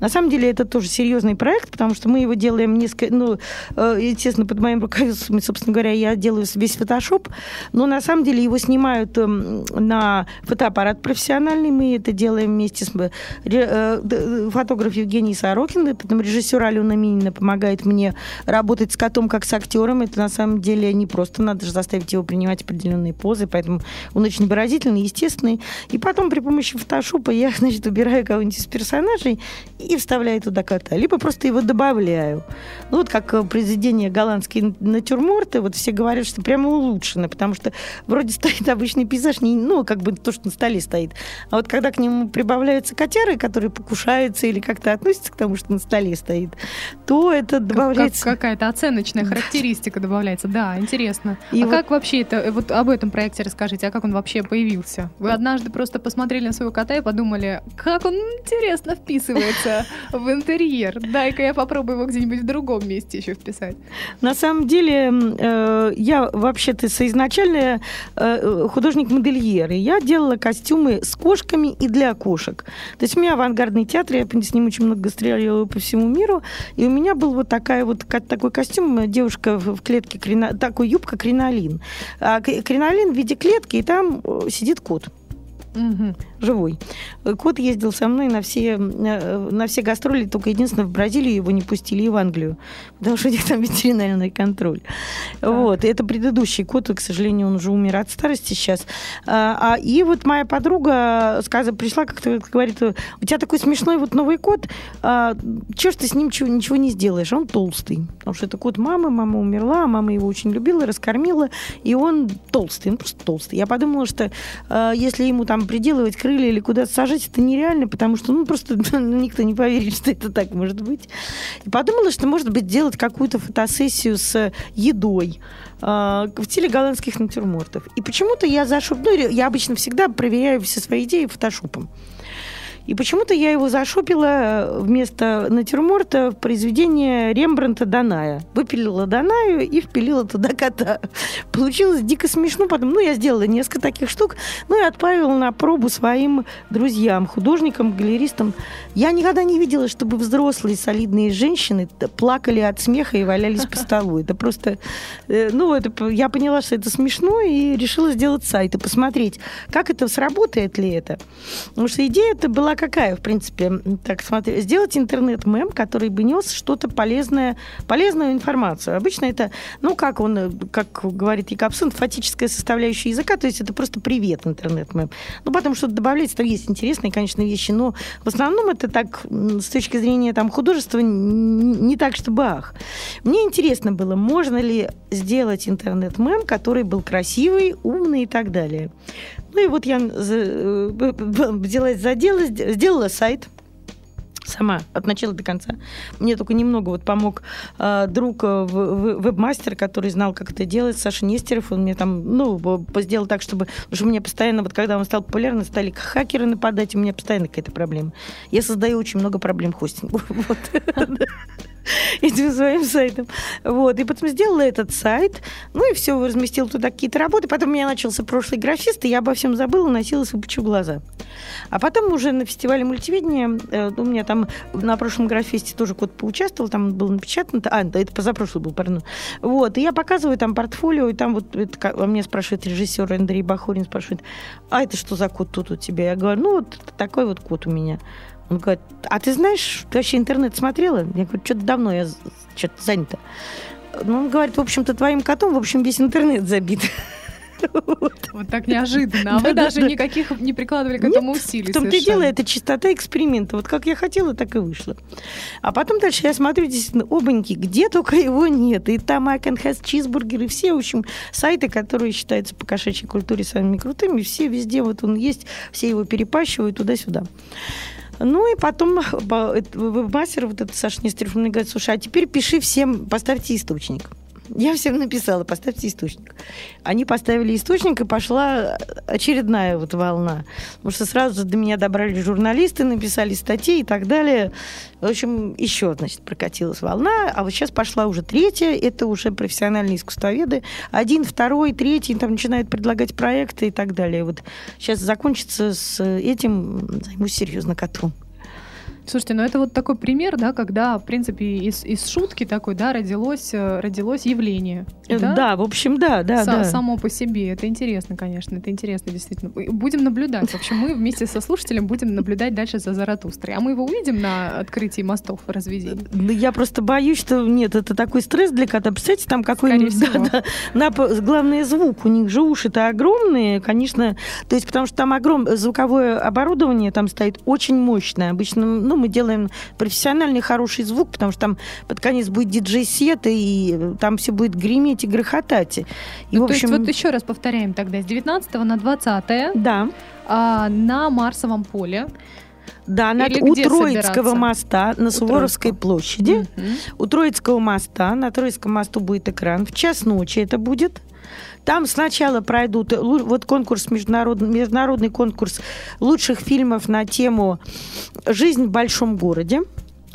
На самом деле это тоже серьезный проект, потому что мы его делаем несколько, ну, э, естественно, под моим руководством, собственно говоря, я делаю весь фотошоп, но на самом деле его снимают эм, на фотоаппарат профессиональный, мы это делаем вместе с э, э, д- фотограф Евгений Сорокин, потом режиссер Алена Минина помогает мне работать с котом как с актером, это на самом деле не просто, надо же заставить его принимать определенные позы, поэтому он очень выразительный, естественный. И потом при помощи фотошопа я, <laughs> значит, убираю кого-нибудь из персонажей и вставляю туда кота. Либо просто его добавляю. Ну, вот как э, произведение голландские натюрморты, вот все говорят, что прямо улучшено, потому что вроде <laughs> стоит обычный пейзаж, не, ну, как бы то, что на столе стоит. А вот когда к нему прибавляются котяры, которые покушаются или как-то относятся к тому, что на столе стоит, то это добавляется... Как, какая-то оценочная <laughs> характеристика добавляется. Да, интересно. И а вот... как вообще это, э, вот об этом проекте расскажите, а как он вообще появился? Вы однажды просто посмотрели на своего кота и подумали, как он интересно вписывается <laughs> в интерьер. Дай-ка я попробую его где-нибудь в другом месте еще вписать. На самом деле, э, я вообще-то соизначально э, художник-модельер, и я делала костюмы с кошками и для кошек. То есть у меня авангардный театр, я с ним очень много гастролировала по всему миру, и у меня был вот такая вот такой костюм, девушка в клетке, такой юбка кринолин. А кринолин в виде клетки, и там э, сидит кот. Угу. Живой. Кот ездил со мной на все, на все гастроли, только единственное, в Бразилию его не пустили и в Англию, потому что у них там <laughs> ветеринарный контроль. Так. Вот. Это предыдущий кот, и, к сожалению, он уже умер от старости сейчас. А, а и вот моя подруга сказа, пришла, как-то говорит, у тебя такой смешной вот новый кот, а, чего ж ты с ним ничего, ничего не сделаешь? Он толстый. Потому что это кот мамы, мама умерла, мама его очень любила, раскормила, и он толстый, он просто толстый. Я подумала, что а, если ему там приделывать крылья или куда-то сажать, это нереально, потому что, ну, просто <laughs> ну, никто не поверит, что это так может быть. И подумала, что, может быть, делать какую-то фотосессию с едой э, в стиле голландских натюрмортов. И почему-то я зашел... Ну, я обычно всегда проверяю все свои идеи фотошопом. И почему-то я его зашопила э, вместо натюрморта в произведение Рембранта Даная. Выпилила Данаю и впилила туда кота. <laughs> Получилось дико смешно. Потом, ну, я сделала несколько таких штук, ну и отправила на пробу своим друзьям, художникам, галеристам. Я никогда не видела, чтобы взрослые солидные женщины плакали от смеха и валялись по столу. Это просто, э, ну, это, я поняла, что это смешно и решила сделать сайт и посмотреть, как это сработает ли это. Потому что идея это была какая, в принципе, так смотри, сделать интернет-мем, который бы нес что-то полезное, полезную информацию. Обычно это, ну, как он, как говорит Якобсон, фатическая составляющая языка, то есть это просто привет интернет-мем. Ну, потом что-то добавляется, там есть интересные, конечно, вещи, но в основном это так, с точки зрения там художества, не так, чтобы ах. Мне интересно было, можно ли сделать интернет-мем, который был красивый, умный и так далее. Ну и вот я э, взялась за дело, сделала сайт, сама от начала до конца. Мне только немного вот помог э, друг э, веб-мастер, который знал, как это делать, Саша Нестеров. Он мне там, ну, сделал так, чтобы... Потому что у меня постоянно, вот когда он стал популярным, стали хакеры нападать, у меня постоянно какая-то проблема. Я создаю очень много проблем хостингу. <laughs> <laughs> <laughs> этим своим сайтом. Вот. И потом сделала этот сайт, ну и все, разместила туда какие-то работы. Потом у меня начался прошлый графист, и я обо всем забыла, носилась и почу глаза. А потом уже на фестивале мультивидения, э, у меня там на прошлом графисте тоже кот поучаствовал, там был напечатан, а, это позапрошлый был, пардон. Вот, и я показываю там портфолио, и там вот это, а меня спрашивает режиссер Андрей Бахурин, спрашивает, а это что за кот тут у тебя? Я говорю, ну вот такой вот кот у меня. Он говорит, а ты знаешь, ты вообще интернет смотрела? Я говорю, что-то давно я что-то занята. Ну, он говорит, в общем-то, твоим котом, в общем, весь интернет забит. <laughs> Вот. вот так неожиданно. А вы даже никаких не прикладывали к этому усилий. В том-то и дело, это чистота эксперимента. Вот как я хотела, так и вышло. А потом дальше я смотрю, действительно, обаньки, где только его нет. И там cheeseburger, и все, в общем, сайты, которые считаются по кошачьей культуре самыми крутыми, все везде вот он есть, все его перепащивают туда-сюда. Ну и потом вебмастер, вот этот Саша Нестеров, мне говорит, слушай, а теперь пиши всем, поставьте источник. Я всем написала, поставьте источник. Они поставили источник, и пошла очередная вот волна. Потому что сразу до меня добрали журналисты, написали статьи и так далее. В общем, еще, значит, прокатилась волна. А вот сейчас пошла уже третья. Это уже профессиональные искусствоведы. Один, второй, третий там начинают предлагать проекты и так далее. Вот сейчас закончится с этим, займусь серьезно котом. Слушайте, ну это вот такой пример, да, когда, в принципе, из, из шутки такой, да, родилось, э, родилось явление. Э, да? да, в общем, да, да, С- да. Само по себе. Это интересно, конечно, это интересно, действительно. Будем наблюдать. В общем, мы вместе со слушателем будем наблюдать дальше за Заратустрой. А мы его увидим на открытии мостов разведения. Да я просто боюсь, что нет, это такой стресс для кота. Представляете, там какой-нибудь... <laughs> Да, да, на, главное, звук. У них же уши-то огромные, конечно. То есть, потому что там огромное звуковое оборудование там стоит очень мощное. Обычно, ну, мы делаем профессиональный хороший звук, потому что там под конец будет диджей-сет, и там все будет греметь и грохотать. И, ну, в общем... То есть вот еще раз повторяем тогда, с 19 на 20 да. а, на Марсовом поле. Да, над, у Троицкого моста на Суворовской площади. Угу. У Троицкого моста, на Троицком мосту будет экран. В час ночи это будет. Там сначала пройдут вот конкурс международный, международный конкурс лучших фильмов на тему «Жизнь в большом городе».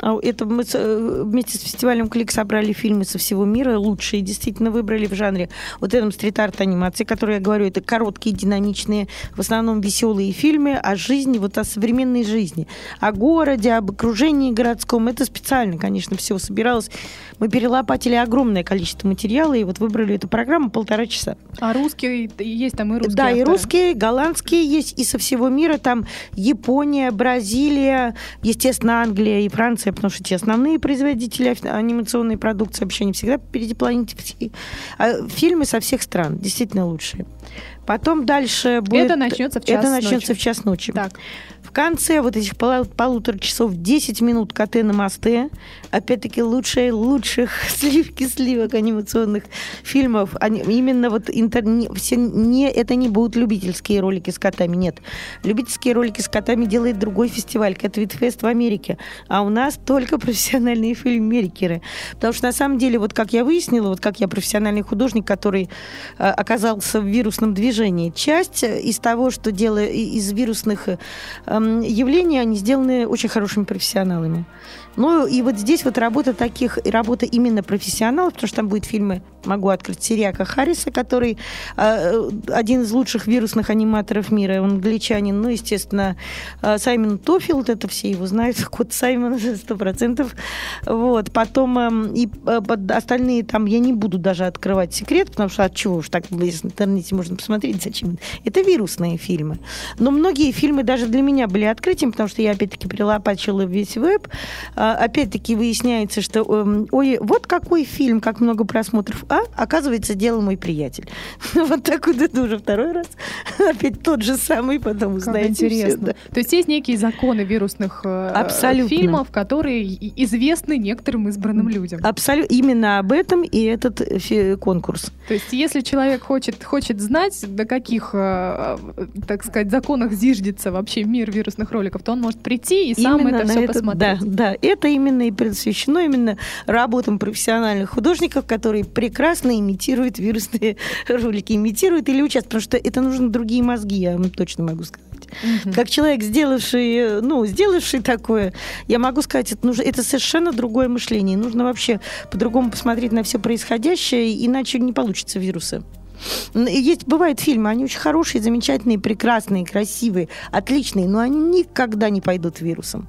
А это мы э, вместе с фестивалем Клик собрали фильмы со всего мира, лучшие действительно выбрали в жанре вот этом стрит-арт анимации, который я говорю, это короткие, динамичные, в основном веселые фильмы о жизни, вот о современной жизни, о городе, об окружении городском. Это специально, конечно, все собиралось. Мы перелопатили огромное количество материала и вот выбрали эту программу полтора часа. А русские есть там и русские? Да, авторы. и русские, голландские есть, и со всего мира там Япония, Бразилия, естественно, Англия и Франция анимация, потому что те основные производители анимационной продукции вообще не всегда впереди планеты. А фильмы со всех стран, действительно лучшие. Потом дальше будет... Это начнется в час Это начнется ночи. в час ночи. Так конце вот этих пол полутора часов 10 минут КТ на мосте. Опять-таки лучшие лучших <laughs> сливки сливок анимационных фильмов. Они, именно вот интер... не, все не, это не будут любительские ролики с котами, нет. Любительские ролики с котами делает другой фестиваль, Кэтвитфест в Америке. А у нас только <laughs> профессиональные фильммейкеры. Потому что на самом деле, вот как я выяснила, вот как я профессиональный художник, который э, оказался в вирусном движении, часть из того, что делаю из вирусных э, явления, они сделаны очень хорошими профессионалами. Ну и вот здесь вот работа таких, работа именно профессионалов, потому что там будут фильмы, могу открыть, Сириака Харриса, который э, один из лучших вирусных аниматоров мира, он англичанин, ну, естественно, э, Саймон Тофилд, это все его знают, <laughs> кот Саймона, <laughs> сто процентов. Вот, потом э, и э, остальные там я не буду даже открывать секрет, потому что от чего уж так в интернете можно посмотреть, зачем. Это вирусные фильмы. Но многие фильмы даже для меня были открытием, потому что я опять-таки прилопачила весь веб, э, а, опять-таки выясняется, что эм, ой, вот какой фильм, как много просмотров, а оказывается делал мой приятель. <laughs> Вот так вот это уже второй раз. <laughs> Опять тот же самый, потом узнаете интересно. То есть есть некие законы вирусных э, Абсолютно. фильмов, которые известны некоторым избранным людям. Абсолютно. Именно об этом и этот конкурс. То есть если человек хочет, хочет знать, до каких, э, так сказать, законах зиждется вообще мир вирусных роликов, то он может прийти и сам Именно это все это, посмотреть. Да, да это именно и предосвящено именно работам профессиональных художников, которые прекрасно имитируют вирусные <laughs> ролики, имитируют или участвуют, потому что это нужно другие мозги, я вам точно могу сказать. Угу. Как человек, сделавший, ну, сделавший такое, я могу сказать, это, нужно, это совершенно другое мышление. Нужно вообще по-другому посмотреть на все происходящее, иначе не получится вирусы. Есть, бывают фильмы, они очень хорошие, замечательные, прекрасные, красивые, отличные, но они никогда не пойдут вирусом.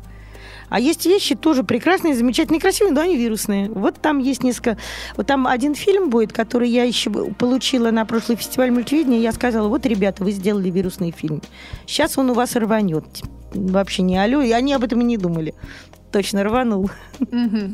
А есть вещи тоже прекрасные, замечательные, красивые, но они вирусные. Вот там есть несколько... Вот там один фильм будет, который я еще получила на прошлый фестиваль мультивидения. Я сказала, вот, ребята, вы сделали вирусный фильм. Сейчас он у вас рванет. Вообще не алло. И они об этом и не думали точно рванул.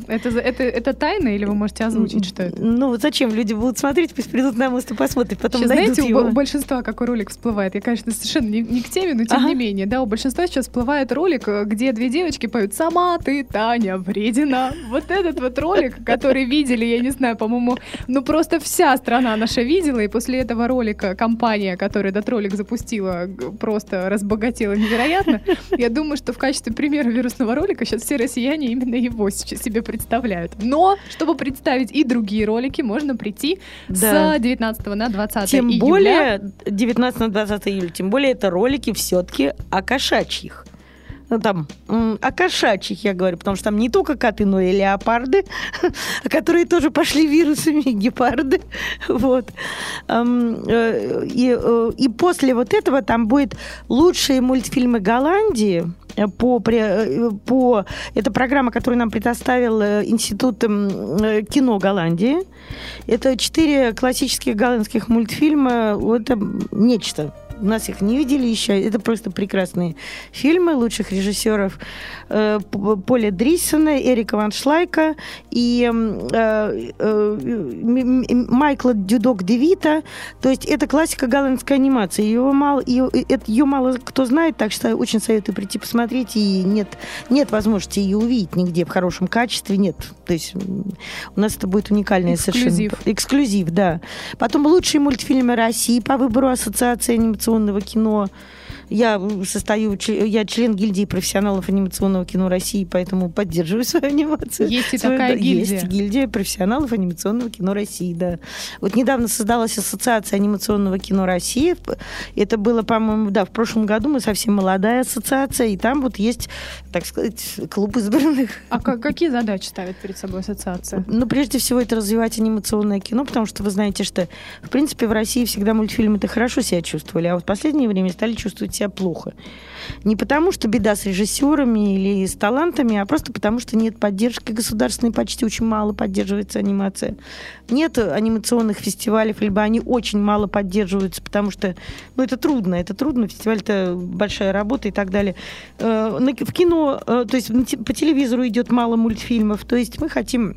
Это, это, это тайна или вы можете озвучить, что это? Ну, зачем? Люди будут смотреть, пусть придут на мост и посмотрят, потом сейчас, найдут знаете, его. У, у большинства какой ролик всплывает? Я, конечно, совершенно не, не к теме, но тем ага. не менее. Да, у большинства сейчас всплывает ролик, где две девочки поют «Сама ты, Таня, вредина». Вот этот вот ролик, который видели, я не знаю, по-моему, ну просто вся страна наша видела, и после этого ролика компания, которая этот ролик запустила, просто разбогатела невероятно. Я думаю, что в качестве примера вирусного ролика сейчас все россияне именно его сейчас себе представляют. Но, чтобы представить и другие ролики, можно прийти да. с 19 на 20 тем июля. Тем более 19 на 20 июля, тем более это ролики все-таки о кошачьих ну, там, о кошачьих я говорю, потому что там не только коты, но и леопарды, <laughs> которые тоже пошли вирусами, гепарды. <laughs> Вот. Э, и, э, и после вот этого там будет лучшие мультфильмы Голландии, по, по... Это программа, которую нам предоставил э, Институт кино Голландии. Это четыре классических голландских мультфильма. Это нечто У нас их не видели еще. Это просто прекрасные фильмы лучших режиссеров э, Поля Дриссона, Эрика Ван Шлайка и э, э, Майкла Дюдок Девита. То есть это классика голландской анимации. Ее мало, ее, ее мало кто знает, так что очень советую прийти посмотреть. И нет, нет возможности ее увидеть нигде в хорошем качестве. Нет. То есть у нас это будет уникальное Эксклюзив. совершенно. Эксклюзив, да. Потом лучшие мультфильмы России по выбору Ассоциации анимационного кино. Я состою, я член гильдии профессионалов анимационного кино России, поэтому поддерживаю свою анимацию. Есть и такая гильдия. Есть гильдия профессионалов анимационного кино России, да. Вот недавно создалась ассоциация анимационного кино России. Это было, по-моему, да, в прошлом году мы совсем молодая ассоциация, и там вот есть, так сказать, клуб избранных. А какие задачи ставит перед собой ассоциация? Ну, прежде всего, это развивать анимационное кино, потому что вы знаете, что, в принципе, в России всегда мультфильмы-то хорошо себя чувствовали, а вот в последнее время стали чувствовать себя плохо. Не потому, что беда с режиссерами или с талантами, а просто потому, что нет поддержки государственной, почти очень мало поддерживается анимация. Нет анимационных фестивалей, либо они очень мало поддерживаются, потому что ну, это трудно, это трудно, фестиваль это большая работа и так далее. Э, в кино, э, то есть по телевизору идет мало мультфильмов, то есть мы хотим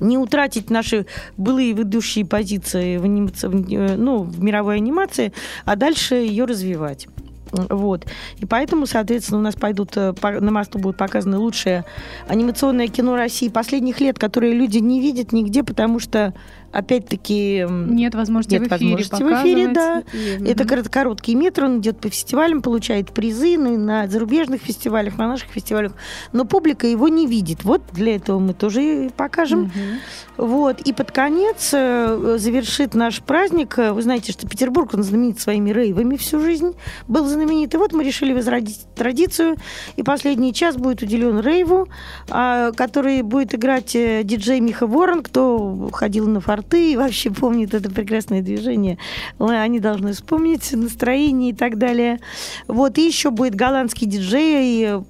не утратить наши былые ведущие позиции в, анимации, э, ну, в мировой анимации, а дальше ее развивать. Вот. И поэтому, соответственно, у нас пойдут, э, на мосту будут показаны лучшее анимационное кино России последних лет, которые люди не видят нигде, потому что опять-таки нет возможности нет в эфире возможности в эфире, да. И, Это угу. короткий метр, он идет по фестивалям, получает призы на, на зарубежных фестивалях, на наших фестивалях, но публика его не видит. Вот для этого мы тоже и покажем. Угу. Вот. И под конец э, завершит наш праздник. Вы знаете, что Петербург, он знаменит своими рейвами всю жизнь. Был знаменит. И вот мы решили возродить традицию. И последний час будет уделен рейву, а, который будет играть э, диджей Миха Ворон, кто ходил на фор порты вообще помнит это прекрасное движение. Они должны вспомнить настроение и так далее. Вот, и еще будет голландский диджей, э,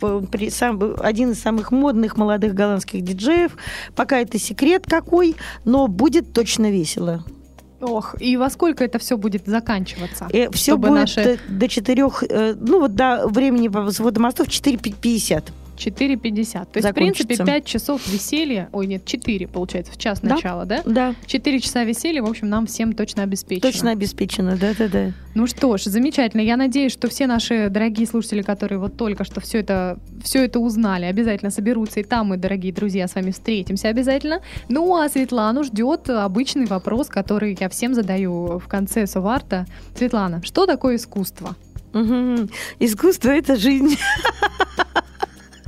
один из самых модных молодых голландских диджеев. Пока это секрет какой, но будет точно весело. Ох, и во сколько это все будет заканчиваться? И э, все будет наши... до, до 4, э, ну вот до времени возвода мостов 4.50. 4,50. То есть, в принципе, 5 часов веселья, ой, нет, 4, получается, в час да? начала, да? Да. 4 часа веселья, в общем, нам всем точно обеспечено. Точно обеспечено, да-да-да. Ну что ж, замечательно. Я надеюсь, что все наши дорогие слушатели, которые вот только что все это, все это узнали, обязательно соберутся, и там мы, дорогие друзья, с вами встретимся обязательно. Ну, а Светлану ждет обычный вопрос, который я всем задаю в конце Суварта. Светлана, что такое искусство? Угу. Искусство — это жизнь. <laughs>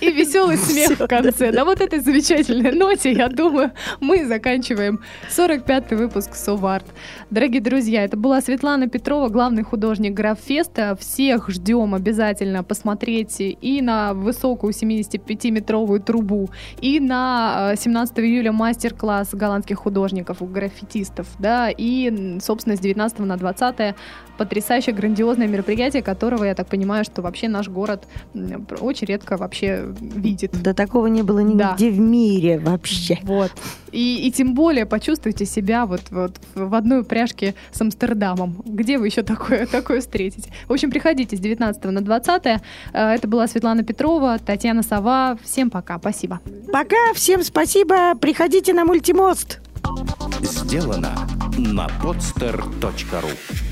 И веселый смех в конце. На вот этой замечательной ноте, я думаю, мы заканчиваем 45-й выпуск Соварт. Дорогие друзья, это была Светлана Петрова, главный художник Граффеста. Всех ждем обязательно посмотреть и на высокую 75-метровую трубу, и на 17 э, июля мастер-класс голландских художников, граффитистов, да, и, собственно, с 19 на 20 потрясающее, грандиозное мероприятие, которого, я так понимаю, что вообще наш город очень редко вообще видит. Да такого не было нигде да. в мире вообще. Вот. И, и тем более почувствуйте себя вот, вот в одной упряжке с Амстердамом. Где вы еще такое, <laughs> такое встретите? В общем, приходите с 19 на 20. Э, это была Светлана Петрова, Татьяна Сова. Всем пока. Спасибо. Пока. Всем спасибо. Приходите на мультимост. Сделано на podster.ru